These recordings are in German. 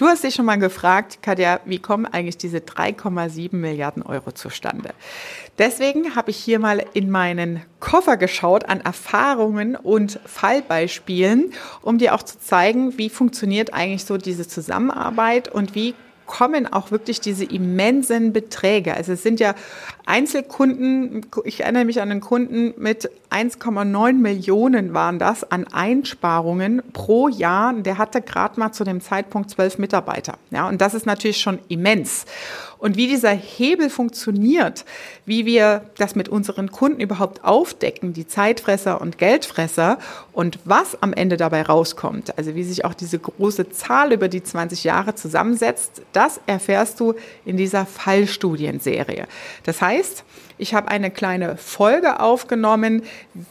Du hast dich schon mal gefragt, Katja, wie kommen eigentlich diese 3,7 Milliarden Euro zustande? Deswegen habe ich hier mal in meinen Koffer geschaut an Erfahrungen und Fallbeispielen, um dir auch zu zeigen, wie funktioniert eigentlich so diese Zusammenarbeit und wie kommen auch wirklich diese immensen Beträge. Also es sind ja Einzelkunden, ich erinnere mich an einen Kunden mit 1,9 Millionen waren das an Einsparungen pro Jahr. Der hatte gerade mal zu dem Zeitpunkt zwölf Mitarbeiter. Ja, und das ist natürlich schon immens. Und wie dieser Hebel funktioniert, wie wir das mit unseren Kunden überhaupt aufdecken, die Zeitfresser und Geldfresser und was am Ende dabei rauskommt, also wie sich auch diese große Zahl über die 20 Jahre zusammensetzt, das erfährst du in dieser Fallstudienserie. Das heißt, ich habe eine kleine Folge aufgenommen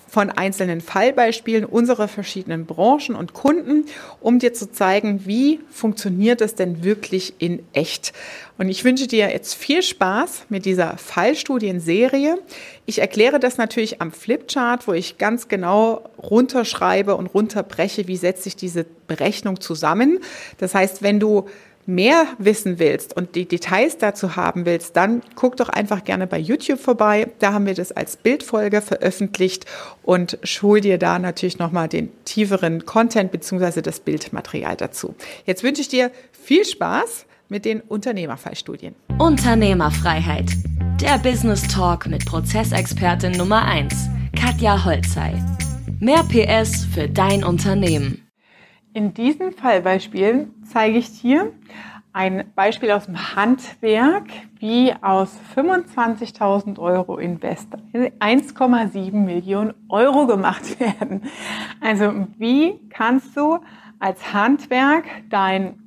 von einzelnen Fallbeispielen unserer verschiedenen Branchen und Kunden, um dir zu zeigen, wie funktioniert es denn wirklich in echt. Und ich wünsche dir jetzt viel Spaß mit dieser Fallstudienserie. Ich erkläre das natürlich am Flipchart, wo ich ganz genau runterschreibe und runterbreche, wie setzt sich diese Berechnung zusammen. Das heißt, wenn du mehr wissen willst und die Details dazu haben willst, dann guck doch einfach gerne bei YouTube vorbei. Da haben wir das als Bildfolge veröffentlicht und schul dir da natürlich nochmal den tieferen Content bzw. das Bildmaterial dazu. Jetzt wünsche ich dir viel Spaß mit den Unternehmerfallstudien. Unternehmerfreiheit. Der Business Talk mit Prozessexpertin Nummer 1, Katja Holzei. Mehr PS für dein Unternehmen. In diesen Fallbeispielen zeige ich dir ein Beispiel aus dem Handwerk, wie aus 25.000 Euro Invest 1,7 Millionen Euro gemacht werden. Also wie kannst du als Handwerk dein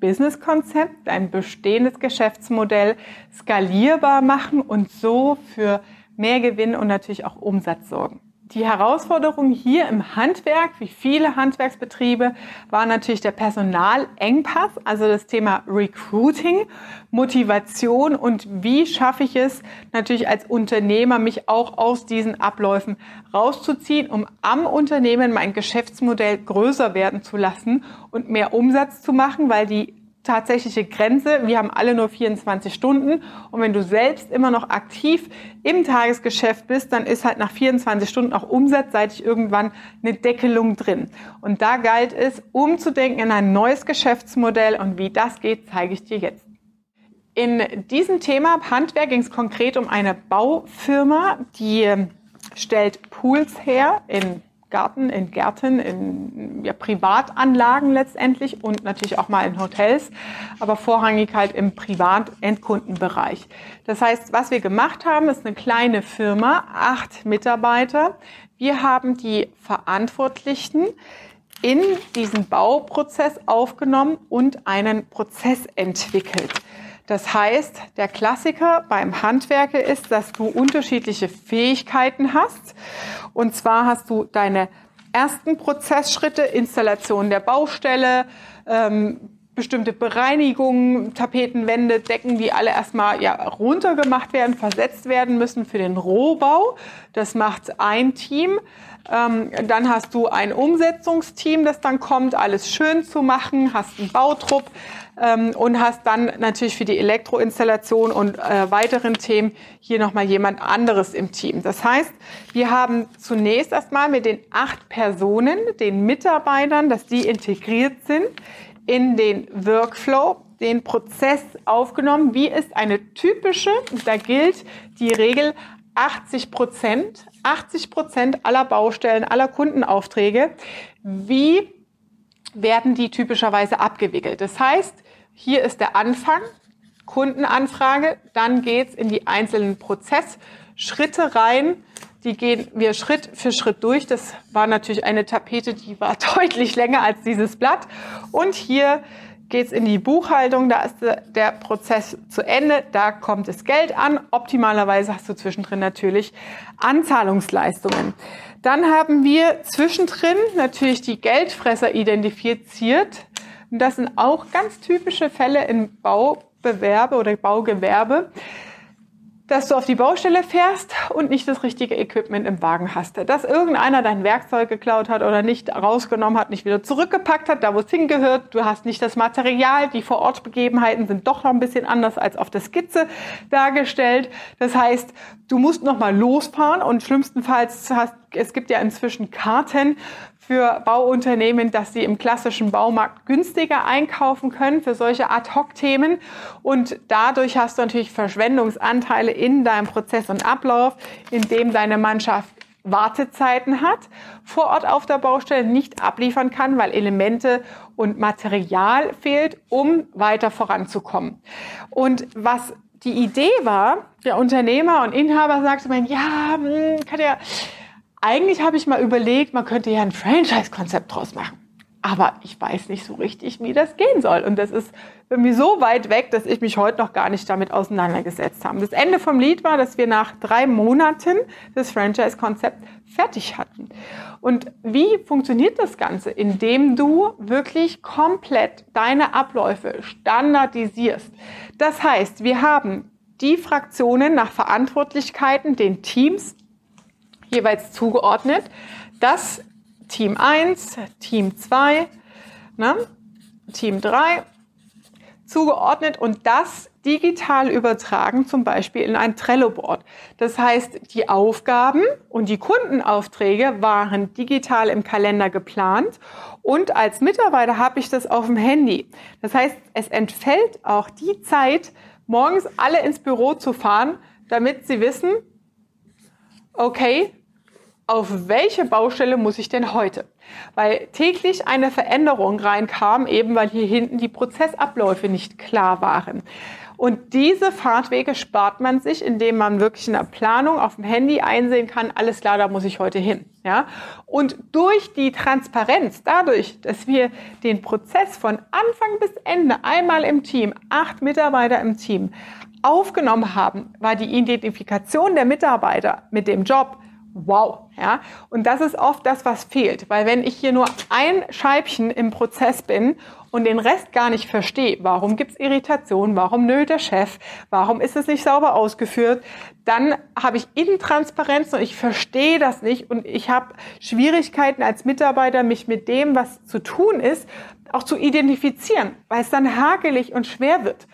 Businesskonzept, dein bestehendes Geschäftsmodell skalierbar machen und so für mehr Gewinn und natürlich auch Umsatz sorgen? Die Herausforderung hier im Handwerk, wie viele Handwerksbetriebe, war natürlich der Personalengpass, also das Thema Recruiting, Motivation und wie schaffe ich es natürlich als Unternehmer, mich auch aus diesen Abläufen rauszuziehen, um am Unternehmen mein Geschäftsmodell größer werden zu lassen und mehr Umsatz zu machen, weil die tatsächliche Grenze. Wir haben alle nur 24 Stunden. Und wenn du selbst immer noch aktiv im Tagesgeschäft bist, dann ist halt nach 24 Stunden auch umsatzseitig irgendwann eine Deckelung drin. Und da galt es, umzudenken in ein neues Geschäftsmodell. Und wie das geht, zeige ich dir jetzt. In diesem Thema Handwerk ging es konkret um eine Baufirma, die stellt Pools her in Garten, in Gärten, in ja, Privatanlagen letztendlich und natürlich auch mal in Hotels, aber vorrangig halt im Privat-Endkundenbereich. Das heißt, was wir gemacht haben, ist eine kleine Firma, acht Mitarbeiter. Wir haben die Verantwortlichen in diesen Bauprozess aufgenommen und einen Prozess entwickelt. Das heißt, der Klassiker beim Handwerker ist, dass du unterschiedliche Fähigkeiten hast. Und zwar hast du deine ersten Prozessschritte, Installation der Baustelle, ähm, bestimmte Bereinigungen, Tapetenwände, Decken, die alle erstmal ja, runtergemacht werden, versetzt werden müssen für den Rohbau. Das macht ein Team. Ähm, dann hast du ein Umsetzungsteam, das dann kommt, alles schön zu machen, hast einen Bautrupp, ähm, und hast dann natürlich für die Elektroinstallation und äh, weiteren Themen hier nochmal jemand anderes im Team. Das heißt, wir haben zunächst erstmal mit den acht Personen, den Mitarbeitern, dass die integriert sind in den Workflow, den Prozess aufgenommen. Wie ist eine typische, da gilt die Regel 80 Prozent, 80 Prozent aller Baustellen, aller Kundenaufträge. Wie werden die typischerweise abgewickelt. Das heißt, hier ist der Anfang, Kundenanfrage, dann geht's in die einzelnen Prozessschritte rein. Die gehen wir Schritt für Schritt durch. Das war natürlich eine Tapete, die war deutlich länger als dieses Blatt. Und hier geht's in die Buchhaltung, da ist der Prozess zu Ende, da kommt das Geld an. Optimalerweise hast du zwischendrin natürlich Anzahlungsleistungen. Dann haben wir zwischendrin natürlich die Geldfresser identifiziert. Und das sind auch ganz typische Fälle im Baubewerbe oder Baugewerbe. Dass du auf die Baustelle fährst und nicht das richtige Equipment im Wagen hast. Dass irgendeiner dein Werkzeug geklaut hat oder nicht rausgenommen hat, nicht wieder zurückgepackt hat, da wo es hingehört. Du hast nicht das Material. Die Vorortbegebenheiten sind doch noch ein bisschen anders als auf der Skizze dargestellt. Das heißt, du musst noch mal losfahren und schlimmstenfalls hast, es gibt ja inzwischen Karten für Bauunternehmen, dass sie im klassischen Baumarkt günstiger einkaufen können für solche Ad-Hoc-Themen. Und dadurch hast du natürlich Verschwendungsanteile in deinem Prozess und Ablauf, in dem deine Mannschaft Wartezeiten hat, vor Ort auf der Baustelle nicht abliefern kann, weil Elemente und Material fehlt, um weiter voranzukommen. Und was die Idee war, der Unternehmer und Inhaber sagte ja, hm, kann ja, eigentlich habe ich mal überlegt, man könnte ja ein Franchise-Konzept draus machen. Aber ich weiß nicht so richtig, wie das gehen soll. Und das ist irgendwie so weit weg, dass ich mich heute noch gar nicht damit auseinandergesetzt habe. Das Ende vom Lied war, dass wir nach drei Monaten das Franchise-Konzept fertig hatten. Und wie funktioniert das Ganze? Indem du wirklich komplett deine Abläufe standardisierst. Das heißt, wir haben die Fraktionen nach Verantwortlichkeiten, den Teams jeweils zugeordnet. Das Team 1, Team 2, ne, Team 3 zugeordnet und das digital übertragen, zum Beispiel in ein Trello-Board. Das heißt, die Aufgaben und die Kundenaufträge waren digital im Kalender geplant und als Mitarbeiter habe ich das auf dem Handy. Das heißt, es entfällt auch die Zeit, morgens alle ins Büro zu fahren, damit sie wissen, okay, auf welche Baustelle muss ich denn heute? Weil täglich eine Veränderung reinkam, eben weil hier hinten die Prozessabläufe nicht klar waren. Und diese Fahrtwege spart man sich, indem man wirklich in der Planung auf dem Handy einsehen kann, alles klar, da muss ich heute hin. Ja? Und durch die Transparenz, dadurch, dass wir den Prozess von Anfang bis Ende einmal im Team, acht Mitarbeiter im Team, aufgenommen haben, war die Identifikation der Mitarbeiter mit dem Job wow, ja. Und das ist oft das, was fehlt, weil wenn ich hier nur ein Scheibchen im Prozess bin und den Rest gar nicht verstehe, warum gibt's Irritation, warum nölt der Chef, warum ist es nicht sauber ausgeführt, dann habe ich Intransparenz und ich verstehe das nicht und ich habe Schwierigkeiten als Mitarbeiter, mich mit dem, was zu tun ist, auch zu identifizieren, weil es dann hakelig und schwer wird.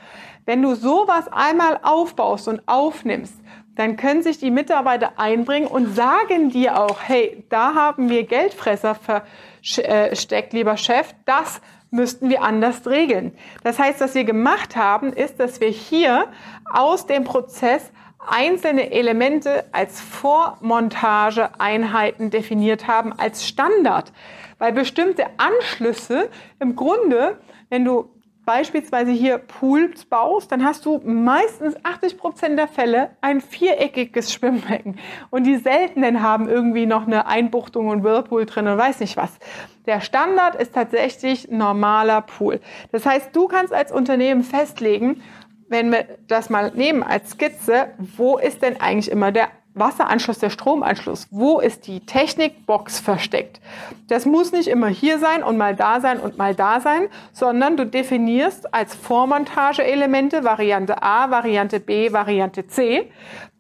Wenn du sowas einmal aufbaust und aufnimmst, dann können sich die Mitarbeiter einbringen und sagen dir auch, hey, da haben wir Geldfresser versteckt, lieber Chef, das müssten wir anders regeln. Das heißt, was wir gemacht haben, ist, dass wir hier aus dem Prozess einzelne Elemente als Vormontageeinheiten definiert haben, als Standard. Weil bestimmte Anschlüsse im Grunde, wenn du beispielsweise hier Pools baust, dann hast du meistens 80 Prozent der Fälle ein viereckiges Schwimmbecken. Und die seltenen haben irgendwie noch eine Einbuchtung und Whirlpool drin und weiß nicht was. Der Standard ist tatsächlich normaler Pool. Das heißt, du kannst als Unternehmen festlegen, wenn wir das mal nehmen als Skizze, wo ist denn eigentlich immer der Wasseranschluss, der Stromanschluss, wo ist die Technikbox versteckt? Das muss nicht immer hier sein und mal da sein und mal da sein, sondern du definierst als Vormontageelemente Variante A, Variante B, Variante C.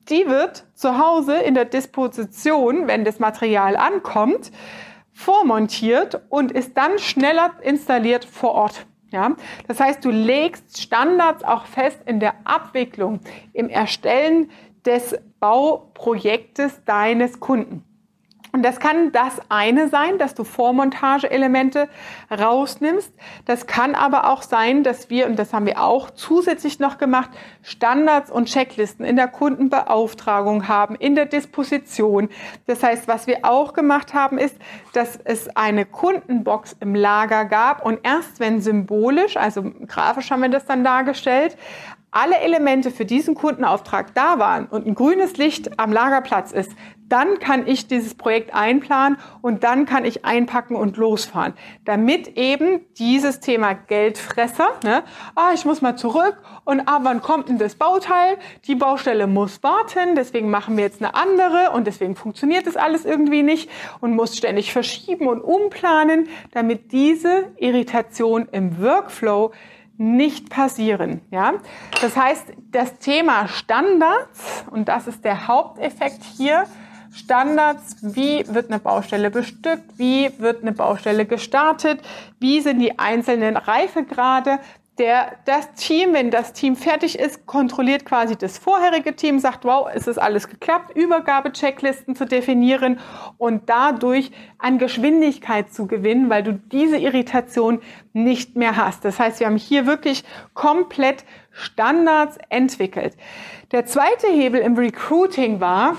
Die wird zu Hause in der Disposition, wenn das Material ankommt, vormontiert und ist dann schneller installiert vor Ort. Ja, das heißt, du legst Standards auch fest in der Abwicklung, im Erstellen des Bauprojektes deines Kunden. Und das kann das eine sein, dass du Vormontageelemente rausnimmst. Das kann aber auch sein, dass wir, und das haben wir auch zusätzlich noch gemacht, Standards und Checklisten in der Kundenbeauftragung haben, in der Disposition. Das heißt, was wir auch gemacht haben, ist, dass es eine Kundenbox im Lager gab und erst wenn symbolisch, also grafisch haben wir das dann dargestellt, alle Elemente für diesen Kundenauftrag da waren und ein grünes Licht am Lagerplatz ist, dann kann ich dieses Projekt einplanen und dann kann ich einpacken und losfahren. Damit eben dieses Thema Geldfresser, ne, ah, ich muss mal zurück und ah, wann kommt denn das Bauteil? Die Baustelle muss warten, deswegen machen wir jetzt eine andere und deswegen funktioniert das alles irgendwie nicht und muss ständig verschieben und umplanen, damit diese Irritation im Workflow nicht passieren. Ja? Das heißt, das Thema Standards, und das ist der Haupteffekt hier, Standards, wie wird eine Baustelle bestückt, wie wird eine Baustelle gestartet, wie sind die einzelnen Reifegrade, der, das Team, wenn das Team fertig ist, kontrolliert quasi das vorherige Team, sagt, wow, ist es alles geklappt, Übergabechecklisten zu definieren und dadurch an Geschwindigkeit zu gewinnen, weil du diese Irritation nicht mehr hast. Das heißt, wir haben hier wirklich komplett Standards entwickelt. Der zweite Hebel im Recruiting war,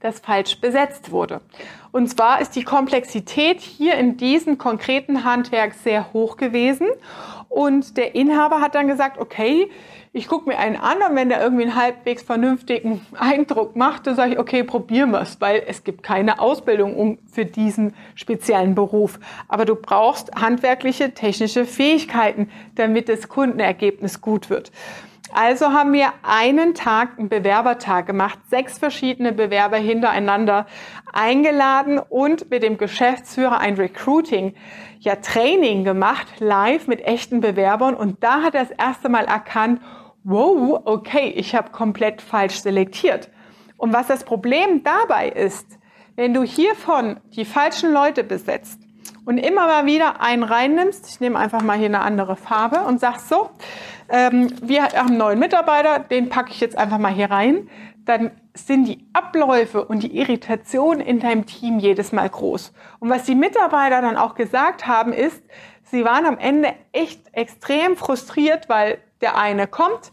das falsch besetzt wurde. Und zwar ist die Komplexität hier in diesem konkreten Handwerk sehr hoch gewesen. Und der Inhaber hat dann gesagt, okay, ich gucke mir einen an und wenn der irgendwie einen halbwegs vernünftigen Eindruck macht, dann sage ich, okay, probieren wir es, weil es gibt keine Ausbildung für diesen speziellen Beruf. Aber du brauchst handwerkliche, technische Fähigkeiten, damit das Kundenergebnis gut wird. Also haben wir einen Tag, einen Bewerbertag gemacht, sechs verschiedene Bewerber hintereinander eingeladen und mit dem Geschäftsführer ein Recruiting, ja Training gemacht, live mit echten Bewerbern. Und da hat er das erste Mal erkannt, wow, okay, ich habe komplett falsch selektiert. Und was das Problem dabei ist, wenn du hiervon die falschen Leute besetzt und immer mal wieder einen reinnimmst, ich nehme einfach mal hier eine andere Farbe und sagst so, ähm, wir haben einen neuen Mitarbeiter, den packe ich jetzt einfach mal hier rein, dann sind die Abläufe und die Irritation in deinem Team jedes Mal groß. Und was die Mitarbeiter dann auch gesagt haben, ist, sie waren am Ende echt extrem frustriert, weil der eine kommt,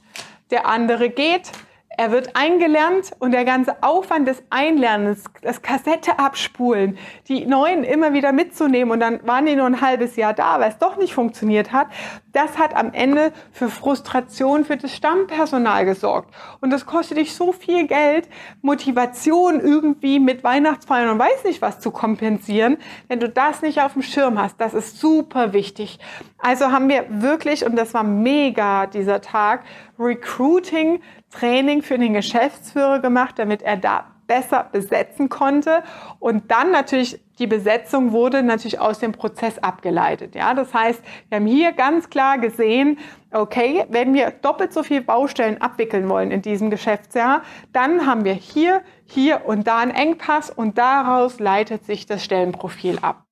der andere geht, er wird eingelernt und der ganze Aufwand des Einlernens, das Kassette abspulen, die Neuen immer wieder mitzunehmen und dann waren die nur ein halbes Jahr da, weil es doch nicht funktioniert hat, das hat am Ende für Frustration für das Stammpersonal gesorgt. Und das kostet dich so viel Geld, Motivation irgendwie mit Weihnachtsfeiern und weiß nicht was zu kompensieren, wenn du das nicht auf dem Schirm hast. Das ist super wichtig. Also haben wir wirklich, und das war mega dieser Tag, Recruiting Training für den Geschäftsführer gemacht, damit er da besser besetzen konnte. Und dann natürlich die Besetzung wurde natürlich aus dem Prozess abgeleitet. Ja, das heißt, wir haben hier ganz klar gesehen, okay, wenn wir doppelt so viele Baustellen abwickeln wollen in diesem Geschäftsjahr, dann haben wir hier, hier und da einen Engpass und daraus leitet sich das Stellenprofil ab.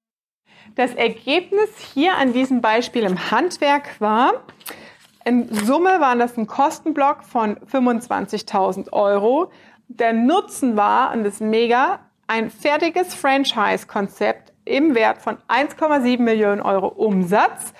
Das Ergebnis hier an diesem Beispiel im Handwerk war, in Summe waren das ein Kostenblock von 25.000 Euro. Der Nutzen war, und das ist mega, ein fertiges Franchise-Konzept im Wert von 1,7 Millionen Euro Umsatz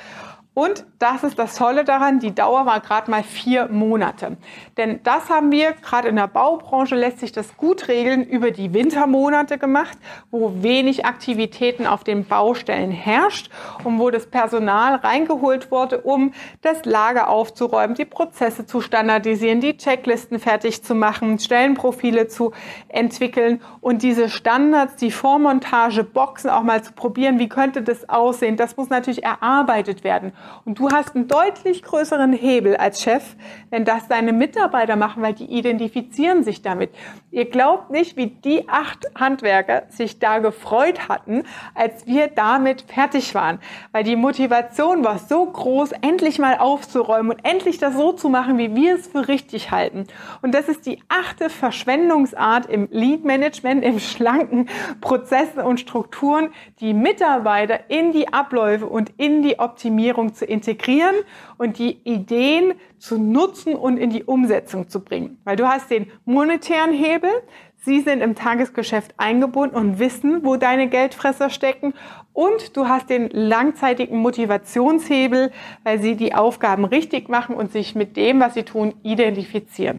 und das ist das Tolle daran, die Dauer war gerade mal vier Monate. Denn das haben wir, gerade in der Baubranche lässt sich das gut regeln, über die Wintermonate gemacht, wo wenig Aktivitäten auf den Baustellen herrscht und wo das Personal reingeholt wurde, um das Lager aufzuräumen, die Prozesse zu standardisieren, die Checklisten fertig zu machen, Stellenprofile zu entwickeln und diese Standards, die Vormontage, Boxen auch mal zu probieren, wie könnte das aussehen. Das muss natürlich erarbeitet werden. Und du hast einen deutlich größeren Hebel als Chef, wenn das deine Mitarbeiter machen, weil die identifizieren sich damit. Ihr glaubt nicht, wie die acht Handwerker sich da gefreut hatten, als wir damit fertig waren. Weil die Motivation war so groß, endlich mal aufzuräumen und endlich das so zu machen, wie wir es für richtig halten. Und das ist die achte Verschwendungsart im Lead Management, im schlanken Prozessen und Strukturen, die Mitarbeiter in die Abläufe und in die Optimierung zu integrieren und die Ideen zu nutzen und in die Umsetzung zu bringen. Weil du hast den monetären Hebel, sie sind im Tagesgeschäft eingebunden und wissen, wo deine Geldfresser stecken und du hast den langzeitigen Motivationshebel, weil sie die Aufgaben richtig machen und sich mit dem, was sie tun, identifizieren.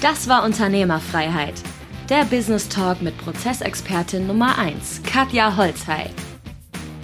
Das war Unternehmerfreiheit. Der Business Talk mit Prozessexpertin Nummer 1, Katja Holzhey.